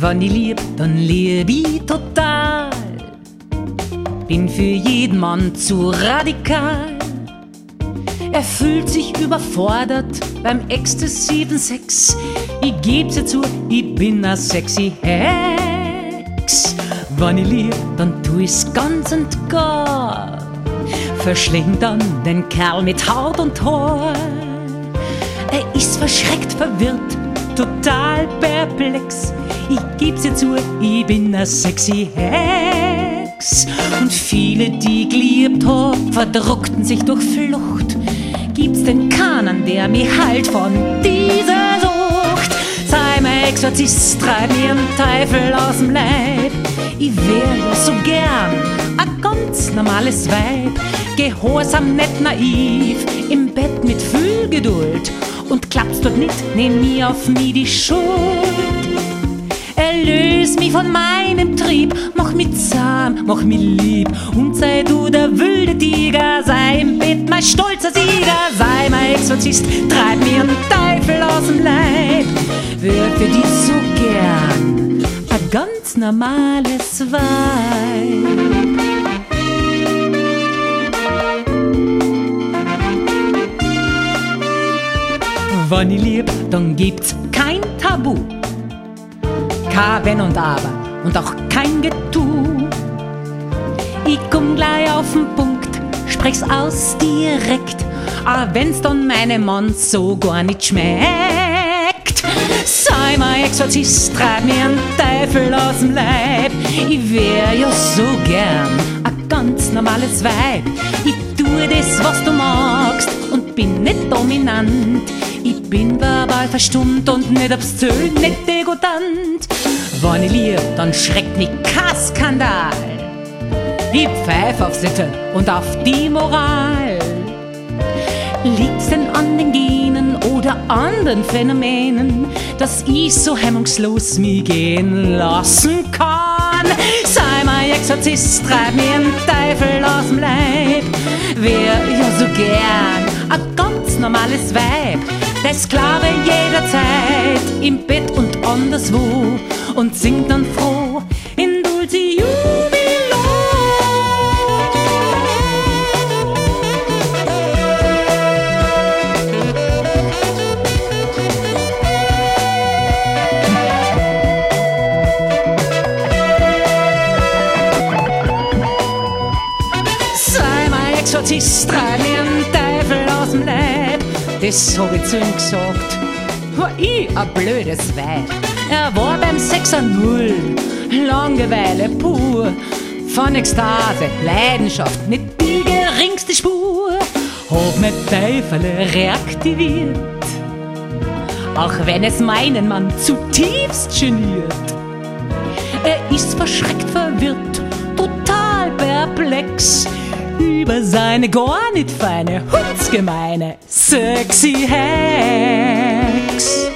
Wenn ich lieb, dann lieb ich total. Bin für jeden Mann zu radikal. Er fühlt sich überfordert beim exzessiven Sex. Ich geb's ihr zu, ich bin a sexy Hex. Wenn ich lieb, dann tu ich's ganz und gar. Verschling dann den Kerl mit Haut und Haar. Er ist verschreckt, verwirrt, total perplex. Ich geb's ihr zu, ich bin a sexy Hex. Und viele, die geliebt hab, verdruckten sich durch Flucht. Gibt's denn keinen, der mich halt von dieser Sucht? Sei mein Exorzist, treib mir den Teufel aus dem Leib. Ich wär ja so gern a ganz normales Weib. Gehorsam, nett, naiv, im Bett mit viel Geduld. Und klappst dort nicht, nehm nie auf mich die Schuld. Erlös mich von meinem Trieb, mach mich zahm, mach mich lieb und sei du der wilde Tiger, sei im Bett mein stolzer Sieger, sei mein Exorzist, treib mir den Teufel aus dem Leib, wär für dich so gern ein ganz normales Weib. Wenn ich lieb, dann gibt's kein Tabu kein Wenn und Aber und auch kein Getue. Ich komm gleich auf den Punkt, sprech's aus direkt, auch wenn's dann meinem Mann so gar nicht schmeckt. Sei mein Exorzist, treib mir einen Teufel aus dem Leib. Ich wär ja so gern ein ganz normales Weib. Ich tue das, was du magst und bin nicht dominant. Ich bin verbal verstummt und nicht obszön, nicht degutant. Wenn ich lieb, dann schreckt mich kein Skandal. Ich pfeif auf Sitte und auf die Moral. Liegt's denn an den Genen oder an den Phänomenen, dass ich so hemmungslos mich gehen lassen kann? Sei mein Exorzist, treib mir einen Teufel aus dem Leib. Wär ja so gern ein ganz normales Weib, der Sklave jederzeit im Bett und anderswo und singt dann froh in Dulci Jubilo. Sei mein Exorzist, treib Das hab ich zu ihm gesagt. War ich ein blödes Weib. Er war beim Sechser Null, Langeweile pur. Von Ekstase, Leidenschaft, nicht die geringste Spur. Hab mit Teufel reaktiviert. Auch wenn es meinen Mann zutiefst geniert. Er ist verschreckt, verwirrt, total perplex über seine gar nicht feine, hundsgemeine Sexy Hex.